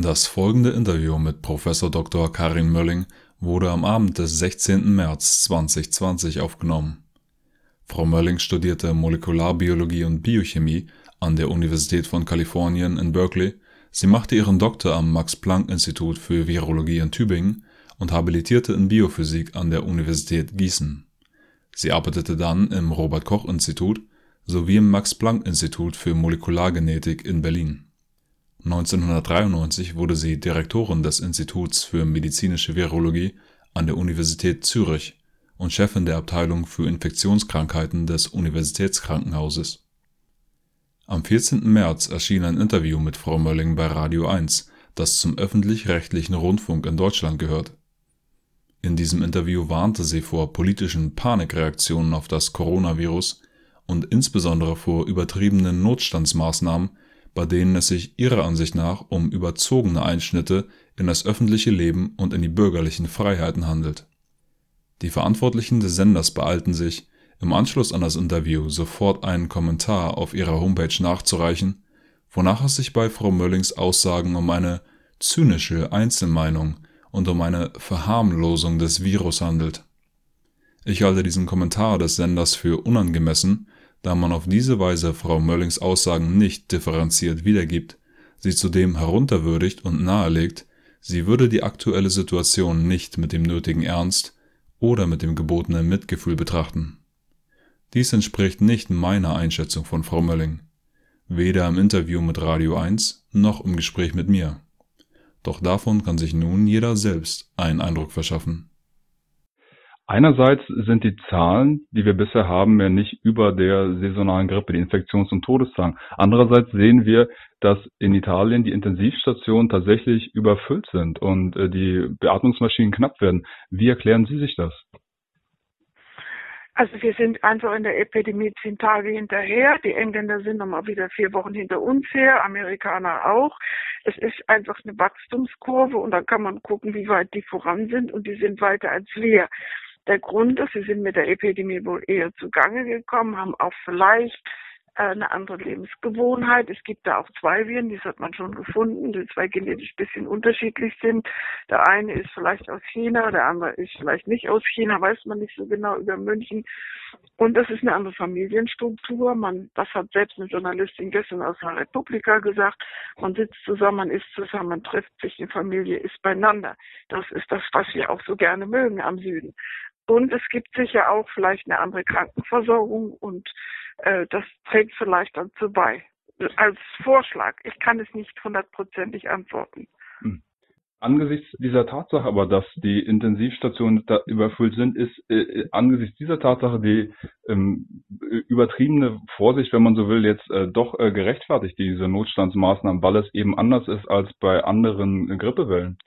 Das folgende Interview mit Professor Dr. Karin Mölling wurde am Abend des 16. März 2020 aufgenommen. Frau Mölling studierte Molekularbiologie und Biochemie an der Universität von Kalifornien in Berkeley. Sie machte ihren Doktor am Max-Planck-Institut für Virologie in Tübingen und habilitierte in Biophysik an der Universität Gießen. Sie arbeitete dann im Robert-Koch-Institut sowie im Max-Planck-Institut für Molekulargenetik in Berlin. 1993 wurde sie Direktorin des Instituts für medizinische Virologie an der Universität Zürich und Chefin der Abteilung für Infektionskrankheiten des Universitätskrankenhauses. Am 14. März erschien ein Interview mit Frau Mölling bei Radio 1, das zum öffentlich-rechtlichen Rundfunk in Deutschland gehört. In diesem Interview warnte sie vor politischen Panikreaktionen auf das Coronavirus und insbesondere vor übertriebenen Notstandsmaßnahmen, bei denen es sich ihrer Ansicht nach um überzogene Einschnitte in das öffentliche Leben und in die bürgerlichen Freiheiten handelt. Die Verantwortlichen des Senders beeilten sich, im Anschluss an das Interview sofort einen Kommentar auf ihrer Homepage nachzureichen, wonach es sich bei Frau Möllings Aussagen um eine zynische Einzelmeinung und um eine Verharmlosung des Virus handelt. Ich halte diesen Kommentar des Senders für unangemessen, da man auf diese Weise Frau Möllings Aussagen nicht differenziert wiedergibt, sie zudem herunterwürdigt und nahelegt, sie würde die aktuelle Situation nicht mit dem nötigen Ernst oder mit dem gebotenen Mitgefühl betrachten. Dies entspricht nicht meiner Einschätzung von Frau Mölling, weder im Interview mit Radio 1 noch im Gespräch mit mir. Doch davon kann sich nun jeder selbst einen Eindruck verschaffen. Einerseits sind die Zahlen, die wir bisher haben, ja nicht über der saisonalen Grippe, die Infektions- und Todeszahlen. Andererseits sehen wir, dass in Italien die Intensivstationen tatsächlich überfüllt sind und äh, die Beatmungsmaschinen knapp werden. Wie erklären Sie sich das? Also wir sind einfach in der Epidemie zehn Tage hinterher. Die Engländer sind nochmal wieder vier Wochen hinter uns her, Amerikaner auch. Es ist einfach eine Wachstumskurve und da kann man gucken, wie weit die voran sind und die sind weiter als wir. Der Grund ist, sie sind mit der Epidemie wohl eher zugange gekommen, haben auch vielleicht äh, eine andere Lebensgewohnheit. Es gibt da auch zwei Viren, die hat man schon gefunden, die zwei genetisch ein bisschen unterschiedlich sind. Der eine ist vielleicht aus China, der andere ist vielleicht nicht aus China, weiß man nicht so genau über München. Und das ist eine andere Familienstruktur. Man, das hat selbst eine Journalistin gestern aus der Republika gesagt. Man sitzt zusammen, man isst zusammen, man trifft sich, die Familie ist beieinander. Das ist das, was wir auch so gerne mögen am Süden. Und es gibt sicher auch vielleicht eine andere Krankenversorgung und äh, das trägt vielleicht dazu bei. Als Vorschlag. Ich kann es nicht hundertprozentig antworten. Hm. Angesichts dieser Tatsache aber, dass die Intensivstationen da überfüllt sind, ist äh, angesichts dieser Tatsache die ähm, übertriebene Vorsicht, wenn man so will, jetzt äh, doch äh, gerechtfertigt, diese Notstandsmaßnahmen, weil es eben anders ist als bei anderen Grippewellen.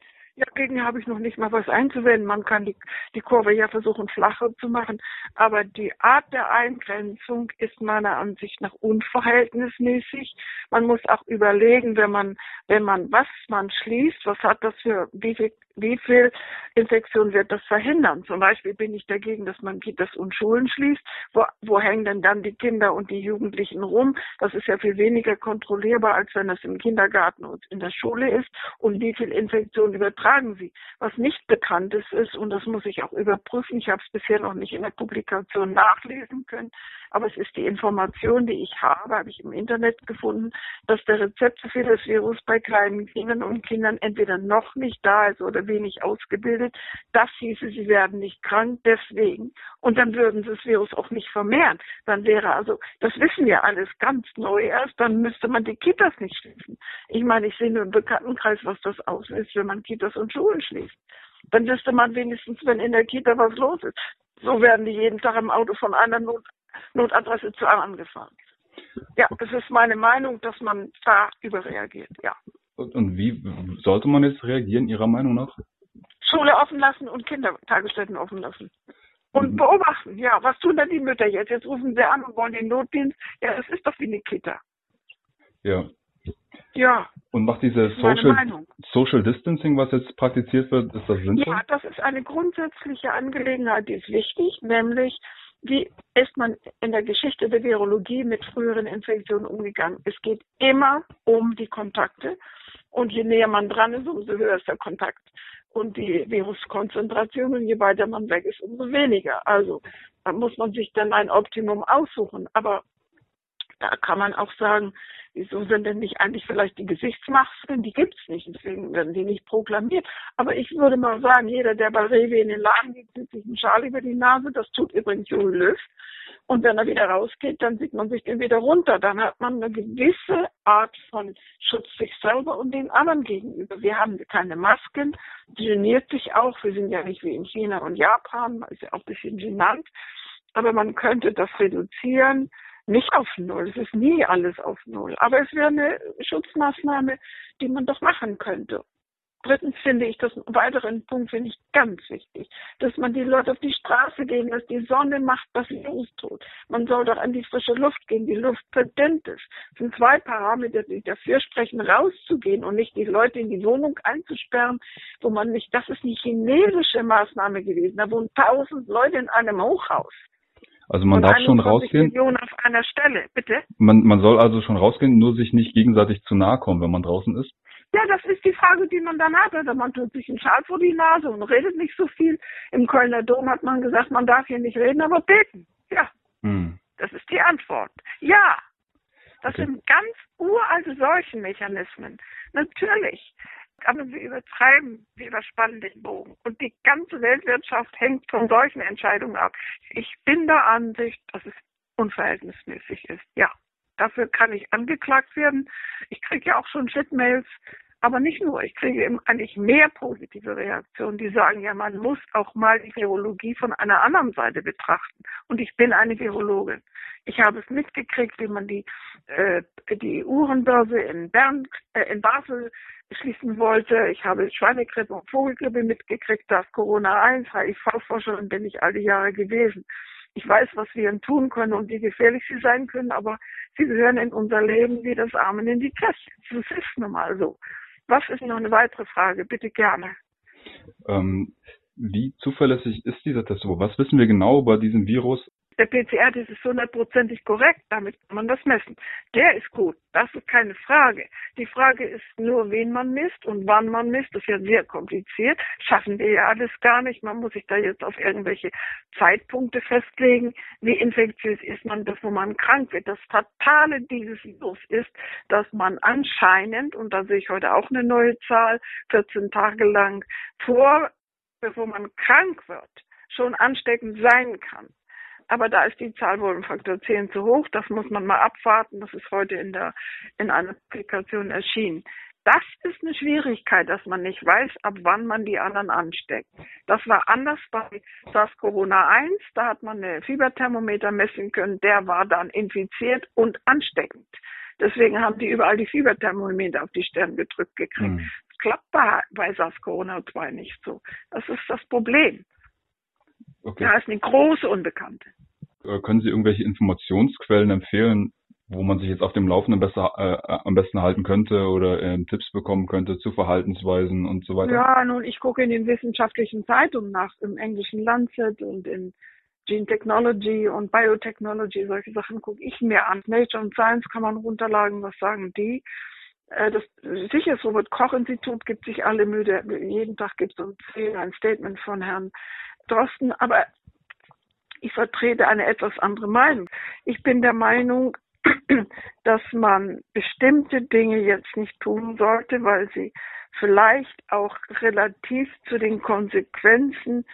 Dagegen habe ich noch nicht mal was einzuwenden. Man kann die, die Kurve ja versuchen, flacher zu machen. Aber die Art der Eingrenzung ist meiner Ansicht nach unverhältnismäßig. Man muss auch überlegen, wenn man, wenn man was man schließt, was hat das für, wie viel wie viel Infektion wird das verhindern? Zum Beispiel bin ich dagegen, dass man Kitas und Schulen schließt. Wo, wo hängen denn dann die Kinder und die Jugendlichen rum? Das ist ja viel weniger kontrollierbar, als wenn es im Kindergarten und in der Schule ist. Und wie viel Infektion übertragen sie? Was nicht bekannt ist, ist, und das muss ich auch überprüfen, ich habe es bisher noch nicht in der Publikation nachlesen können, aber es ist die Information, die ich habe, habe ich im Internet gefunden, dass der Rezept für das Virus bei kleinen Kindern und Kindern entweder noch nicht da ist oder wenig ausgebildet. Das hieße, sie werden nicht krank deswegen. Und dann würden sie das Virus auch nicht vermehren. Dann wäre also, das wissen wir alles ganz neu erst, dann müsste man die Kitas nicht schließen. Ich meine, ich sehe nur im Bekanntenkreis, was das auslöst, wenn man Kitas und Schulen schließt. Dann wüsste man wenigstens, wenn in der Kita was los ist. So werden die jeden Tag im Auto von einer Not Notadresse zu anderen gefahren. Ja, das ist meine Meinung, dass man da überreagiert, ja. Und wie sollte man jetzt reagieren, Ihrer Meinung nach? Schule offen lassen und Kindertagesstätten offen lassen. Und mhm. beobachten, ja, was tun denn die Mütter jetzt? Jetzt rufen sie an und wollen den Notdienst. Ja, das ist doch wie eine Kita. Ja. Ja. Und macht diese Social, Social Distancing, was jetzt praktiziert wird, ist das sinnvoll? Ja, das ist eine grundsätzliche Angelegenheit, die ist wichtig, nämlich wie ist man in der Geschichte der Virologie mit früheren Infektionen umgegangen? Es geht immer um die Kontakte. Und je näher man dran ist, umso höher ist der Kontakt. Und die Viruskonzentration, je weiter man weg ist, umso weniger. Also da muss man sich dann ein Optimum aussuchen. Aber da kann man auch sagen, wieso sind denn nicht eigentlich vielleicht die Gesichtsmasken? Die gibt's nicht, deswegen werden die nicht proklamiert. Aber ich würde mal sagen, jeder, der bei Rewe in den Laden geht, zieht sich einen Schal über die Nase. Das tut übrigens Joel Löw. Und wenn er wieder rausgeht, dann sieht man sich den wieder runter. Dann hat man eine gewisse Art von Schutz sich selber und den anderen gegenüber. Wir haben keine Masken, geniert sich auch. Wir sind ja nicht wie in China und Japan, ist ja auch ein bisschen genannt. Aber man könnte das reduzieren nicht auf Null. Es ist nie alles auf Null. Aber es wäre eine Schutzmaßnahme, die man doch machen könnte. Drittens finde ich das weiteren Punkt finde ich ganz wichtig, dass man die Leute auf die Straße gehen lässt. Die Sonne macht was Virus tut. Man soll doch an die frische Luft gehen. Die Luft verdünnt es. Das sind zwei Parameter, die dafür sprechen, rauszugehen und nicht die Leute in die Wohnung einzusperren, wo man nicht, das ist eine chinesische Maßnahme gewesen. Da wohnen tausend Leute in einem Hochhaus. Also man darf schon rausgehen. Millionen auf einer Stelle, bitte. Man, man soll also schon rausgehen, nur sich nicht gegenseitig zu nahe kommen, wenn man draußen ist. Ja, das ist die Frage, die man dann hat. Also man tut sich einen Schal vor die Nase und redet nicht so viel. Im Kölner Dom hat man gesagt, man darf hier nicht reden, aber beten. Ja. Hm. Das ist die Antwort. Ja. Das okay. sind ganz uralte Seuchenmechanismen. Natürlich. Aber wir übertreiben, wir überspannen den Bogen. Und die ganze Weltwirtschaft hängt von solchen Entscheidungen ab. Ich bin der Ansicht, dass es unverhältnismäßig ist. Ja, dafür kann ich angeklagt werden. Ich kriege ja auch schon Shitmails aber nicht nur, ich kriege eben eigentlich mehr positive Reaktionen, die sagen, ja, man muss auch mal die Virologie von einer anderen Seite betrachten. Und ich bin eine Virologin. Ich habe es mitgekriegt, wie man die, äh, die Uhrenbörse in Bern, äh, in Basel schließen wollte. Ich habe Schweinegrippe und Vogelgrippe mitgekriegt, das Corona 1, HIV-Forscherin bin ich all die Jahre gewesen. Ich weiß, was wir tun können und wie gefährlich sie sein können, aber sie gehören in unser Leben wie das Armen in die Tasche. Das ist nun mal so. Was ist noch eine weitere Frage? Bitte gerne. Ähm, wie zuverlässig ist dieser Test? Was wissen wir genau über diesen Virus? Der PCR-Test ist hundertprozentig korrekt, damit kann man das messen. Der ist gut, das ist keine Frage. Die Frage ist nur, wen man misst und wann man misst. Das ist ja sehr kompliziert. Schaffen wir ja alles gar nicht. Man muss sich da jetzt auf irgendwelche Zeitpunkte festlegen. Wie infektiös ist man, bevor man krank wird? Das Fatale dieses Virus ist, dass man anscheinend, und da sehe ich heute auch eine neue Zahl, 14 Tage lang vor, bevor man krank wird, schon ansteckend sein kann. Aber da ist die Zahl wohl im Faktor 10 zu hoch. Das muss man mal abwarten. Das ist heute in der, in einer Applikation erschienen. Das ist eine Schwierigkeit, dass man nicht weiß, ab wann man die anderen ansteckt. Das war anders bei SARS-CoV-1. Da hat man eine Fieberthermometer messen können. Der war dann infiziert und ansteckend. Deswegen haben die überall die Fieberthermometer auf die Stirn gedrückt gekriegt. Mhm. Das klappt bei, bei SARS-CoV-2 nicht so. Das ist das Problem. Okay. Da ist eine große Unbekannte. Äh, können Sie irgendwelche Informationsquellen empfehlen, wo man sich jetzt auf dem Laufenden besser, äh, am besten halten könnte oder äh, Tipps bekommen könnte zu Verhaltensweisen und so weiter? Ja, nun, ich gucke in den wissenschaftlichen Zeitungen nach, im englischen Lancet und in Gene Technology und Biotechnology, solche Sachen gucke ich mir an. Nature und Science kann man runterladen, was sagen die? Äh, das sicher, das Robert Koch Institut gibt sich alle müde. Jeden Tag gibt es um 10 ein Statement von Herrn Drosten, aber ich vertrete eine etwas andere Meinung. Ich bin der Meinung, dass man bestimmte Dinge jetzt nicht tun sollte, weil sie vielleicht auch relativ zu den Konsequenzen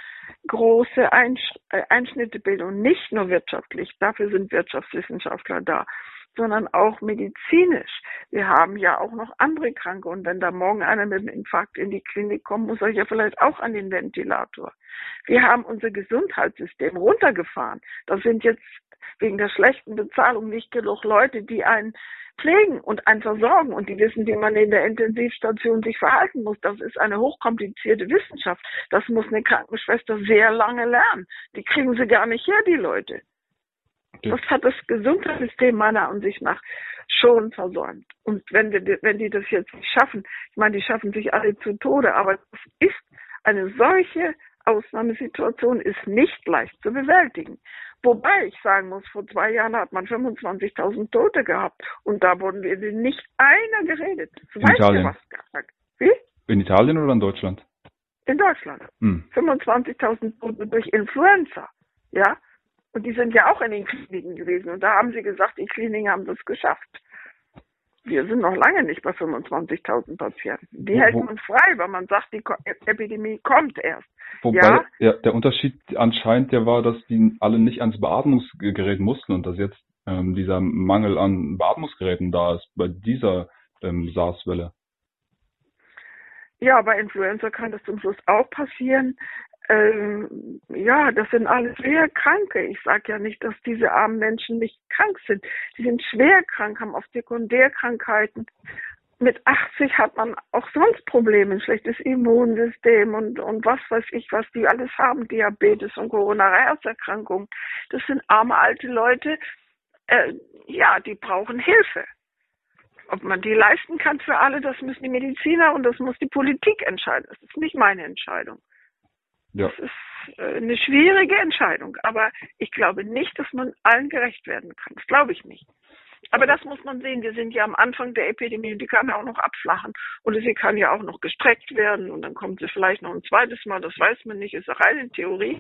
große äh, Einschnitte bilden und nicht nur wirtschaftlich. Dafür sind Wirtschaftswissenschaftler da sondern auch medizinisch. Wir haben ja auch noch andere Kranke und wenn da morgen einer mit einem Infarkt in die Klinik kommt, muss er ja vielleicht auch an den Ventilator. Wir haben unser Gesundheitssystem runtergefahren. Das sind jetzt wegen der schlechten Bezahlung nicht genug Leute, die einen pflegen und einen versorgen und die wissen, wie man in der Intensivstation sich verhalten muss. Das ist eine hochkomplizierte Wissenschaft. Das muss eine Krankenschwester sehr lange lernen. Die kriegen sie gar nicht her, die Leute. Das hat das Gesundheitssystem meiner Ansicht nach schon versäumt. Und wenn, die, wenn die das jetzt nicht schaffen, ich meine, die schaffen sich alle zu Tode, aber das ist eine solche Ausnahmesituation ist nicht leicht zu bewältigen. Wobei ich sagen muss, vor zwei Jahren hat man 25.000 Tote gehabt und da wurden wir nicht einer geredet. In Italien. was gesagt. Wie? In Italien oder in Deutschland? In Deutschland. Hm. 25.000 Tote durch Influenza. Ja. Und die sind ja auch in den Kliniken gewesen. Und da haben sie gesagt, die Kliniken haben das geschafft. Wir sind noch lange nicht bei 25.000 Patienten. Die wo, hält man frei, weil man sagt, die Epidemie kommt erst. Wobei ja? ja? der Unterschied anscheinend der war, dass die alle nicht ans Beatmungsgerät mussten und dass jetzt ähm, dieser Mangel an Beatmungsgeräten da ist bei dieser ähm, SARS-Welle. Ja, bei Influenza kann das zum Schluss auch passieren. Ähm, ja, das sind alles schwer Kranke. Ich sage ja nicht, dass diese armen Menschen nicht krank sind. Die sind schwer krank, haben oft Sekundärkrankheiten. Mit 80 hat man auch sonst Probleme, ein schlechtes Immunsystem und, und was weiß ich, was die alles haben, Diabetes und Corona-Herzerkrankungen. Das sind arme alte Leute, äh, ja, die brauchen Hilfe. Ob man die leisten kann für alle, das müssen die Mediziner und das muss die Politik entscheiden. Das ist nicht meine Entscheidung. Ja. Das ist äh, eine schwierige Entscheidung, aber ich glaube nicht, dass man allen gerecht werden kann. Das glaube ich nicht. Aber das muss man sehen. Wir sind ja am Anfang der Epidemie und die kann ja auch noch abflachen. Und sie kann ja auch noch gestreckt werden und dann kommt sie vielleicht noch ein zweites Mal. Das weiß man nicht, ist reine Theorie.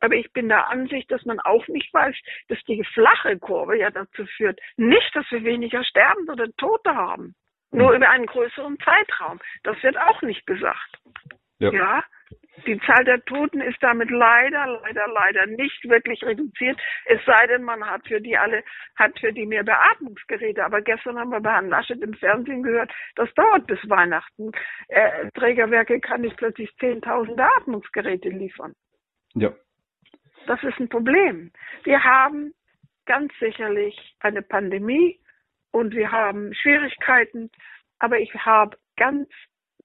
Aber ich bin der Ansicht, dass man auch nicht weiß, dass die flache Kurve ja dazu führt, nicht, dass wir weniger Sterbende oder Tote haben. Nur hm. über einen größeren Zeitraum. Das wird auch nicht gesagt. Ja. ja? Die Zahl der Toten ist damit leider, leider, leider nicht wirklich reduziert. Es sei denn, man hat für die alle, hat für die mehr Beatmungsgeräte. Aber gestern haben wir bei Herrn Laschet im Fernsehen gehört, das dauert bis Weihnachten. Äh, Trägerwerke kann nicht plötzlich 10.000 Beatmungsgeräte liefern. Ja. Das ist ein Problem. Wir haben ganz sicherlich eine Pandemie und wir haben Schwierigkeiten, aber ich habe ganz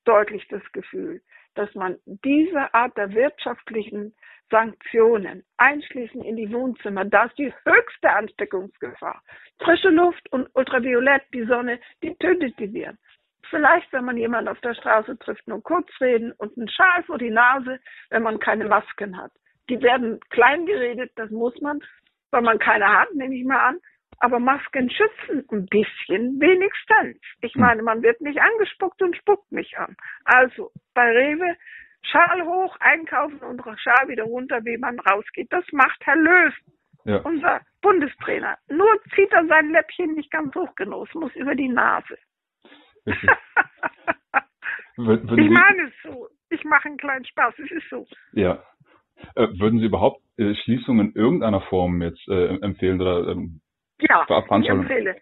deutlich das Gefühl, dass man diese Art der wirtschaftlichen Sanktionen einschließen in die Wohnzimmer, da ist die höchste Ansteckungsgefahr. Frische Luft und Ultraviolett, die Sonne, die tötet die Viren. Vielleicht, wenn man jemanden auf der Straße trifft, nur kurz reden und einen Schal vor die Nase, wenn man keine Masken hat. Die werden klein geredet, das muss man, weil man keine hat, nehme ich mal an. Aber Masken schützen ein bisschen, wenigstens. Ich hm. meine, man wird nicht angespuckt und spuckt mich an. Also bei Rewe Schal hoch, einkaufen und Schal wieder runter, wie man rausgeht. Das macht Herr Löw, ja. unser Bundestrainer. Nur zieht er sein Läppchen nicht ganz hoch genug, es muss über die Nase. ich meine es so. Ich mache einen kleinen Spaß, es ist so. Ja. Äh, würden Sie überhaupt äh, Schließungen in irgendeiner Form jetzt äh, empfehlen oder ähm, ja, ich empfehle.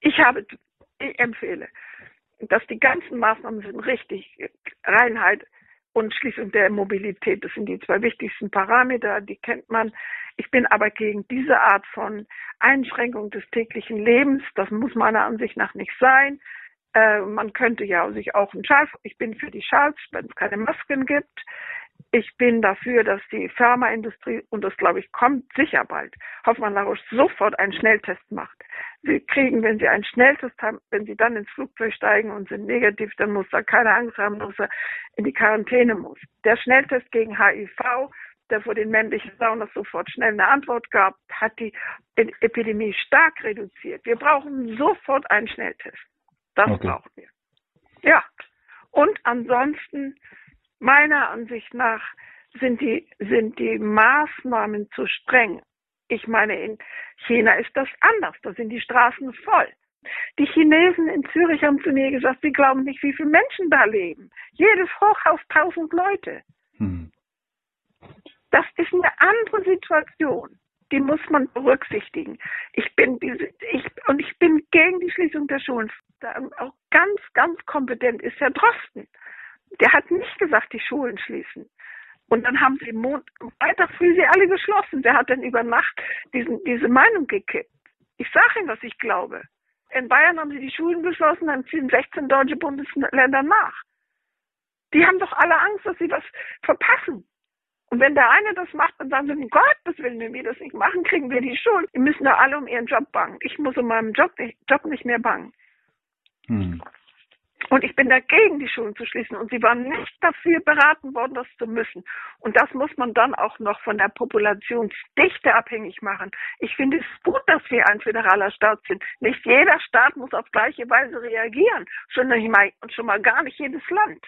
Ich habe, ich empfehle, dass die ganzen Maßnahmen sind richtig. Reinheit und Schließung der Mobilität, das sind die zwei wichtigsten Parameter, die kennt man. Ich bin aber gegen diese Art von Einschränkung des täglichen Lebens. Das muss meiner Ansicht nach nicht sein. Äh, man könnte ja sich auch einen Schal, ich bin für die Schals, wenn es keine Masken gibt. Ich bin dafür, dass die Pharmaindustrie, und das glaube ich kommt sicher bald, Hoffmann La Roche sofort einen Schnelltest macht. Sie kriegen, wenn Sie einen Schnelltest haben, wenn Sie dann ins Flugzeug steigen und sind negativ, dann muss da keine Angst haben, dass er in die Quarantäne muss. Der Schnelltest gegen HIV, der vor den männlichen Saunas sofort schnell eine Antwort gab, hat die Epidemie stark reduziert. Wir brauchen sofort einen Schnelltest. Das okay. brauchen wir. Ja. Und ansonsten Meiner Ansicht nach sind die, sind die Maßnahmen zu streng. Ich meine, in China ist das anders. Da sind die Straßen voll. Die Chinesen in Zürich haben zu mir gesagt, sie glauben nicht, wie viele Menschen da leben. Jedes Hochhaus tausend Leute. Hm. Das ist eine andere Situation. Die muss man berücksichtigen. Ich bin diese, ich, und ich bin gegen die Schließung der Schulen. Auch ganz, ganz kompetent ist Herr Drosten der hat nicht gesagt, die Schulen schließen. Und dann haben sie Mond, Freitag früh sie alle geschlossen. Der hat dann über Nacht diesen, diese Meinung gekippt. Ich sage Ihnen, was ich glaube. In Bayern haben sie die Schulen geschlossen, dann ziehen 16 deutsche Bundesländer nach. Die haben doch alle Angst, dass sie was verpassen. Und wenn der eine das macht, dann sagen sie, um Gottes Willen, wenn wir das nicht machen, kriegen wir die Schuld. Die müssen da alle um ihren Job bangen. Ich muss um meinem Job nicht, Job nicht mehr bangen. Hm. Und ich bin dagegen, die Schulen zu schließen. Und sie waren nicht dafür beraten worden, das zu müssen. Und das muss man dann auch noch von der Populationsdichte abhängig machen. Ich finde es gut, dass wir ein föderaler Staat sind. Nicht jeder Staat muss auf gleiche Weise reagieren. Schon, mal, schon mal gar nicht jedes Land.